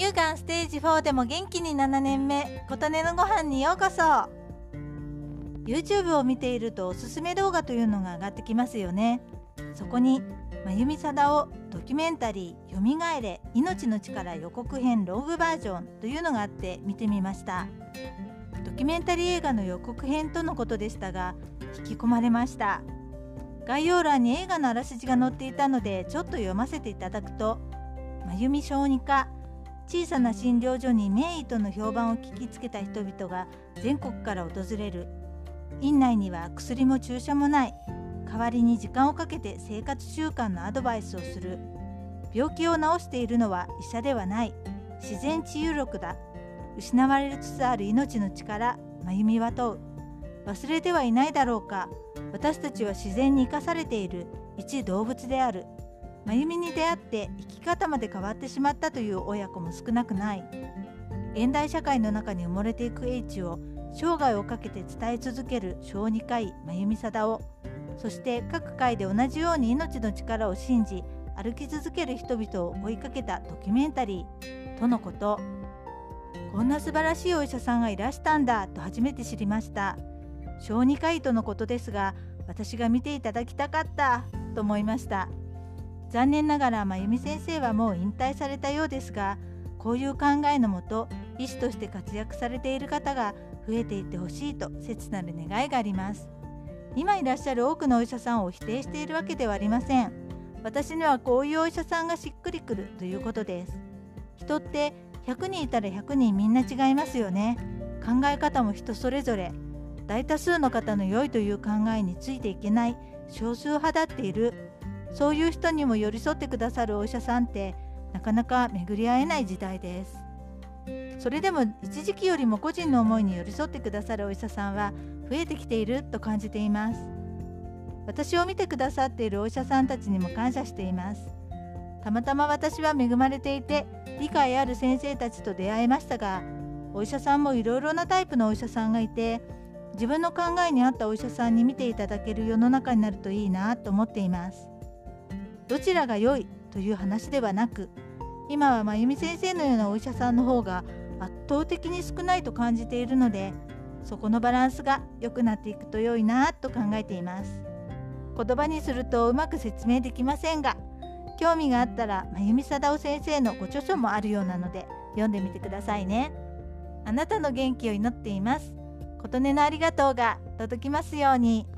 乳がんステージ4でも元気に7年目琴音のご飯にようこそ。YouTube を見ているとおすすめ動画というのが上がってきますよね。そこに真由美貞夫ドキュメンタリー「よみがえれ命の力予告編ローグバージョン」というのがあって見てみました。ドキュメンタリー映画の予告編とのことでしたが引き込まれました。概要欄に映画のあらすじが載っていたのでちょっと読ませていただくと真由美小児科小さな診療所に名医との評判を聞きつけた人々が全国から訪れる。院内には薬も注射もない。代わりに時間をかけて生活習慣のアドバイスをする。病気を治しているのは医者ではない。自然治癒力だ。失われつつある命の力真由美は問う。忘れてはいないだろうか。私たちは自然に生かされている。一動物である。真由美に出会って生き方まで変わってしまったという親子も少なくない。現代社会の中に埋もれていく英知を生涯をかけて伝え続ける小児科医真由美貞夫そして各界で同じように命の力を信じ歩き続ける人々を追いかけたドキュメンタリー。とのこと。こんな素晴らしいお医者さんがいらしたんだと初めて知りました。小児科医とのことですが私が見ていただきたかったと思いました。残念ながら真由美先生はもう引退されたようですがこういう考えのもと医師として活躍されている方が増えていってほしいと切なる願いがあります。今いらっしゃる多くのお医者さんを否定しているわけではありません。私にはこういうお医者さんがしっくりくるということです。人って100人いたら100人みんな違いますよね。考え方も人それぞれ。大多数の方の良いという考えについていけない少数派だっている。そういう人にも寄り添ってくださるお医者さんってなかなか巡り合えない時代です。それでも一時期よりも個人の思いに寄り添ってくださるお医者さんは増えてきていると感じています。私を見てくださっているお医者さんたちにも感謝しています。たまたま私は恵まれていて理解ある先生たちと出会えましたがお医者さんもいろいろなタイプのお医者さんがいて自分の考えに合ったお医者さんに見ていただける世の中になるといいなと思っています。どちらが良いという話ではなく今は真由美先生のようなお医者さんの方が圧倒的に少ないと感じているのでそこのバランスが良くなっていくと良いなと考えています。言葉にするとうまく説明できませんが興味があったら真由美貞夫先生のご著書もあるようなので読んでみてくださいね。あなたの元気を祈っています。琴音のありがとうが届きますように。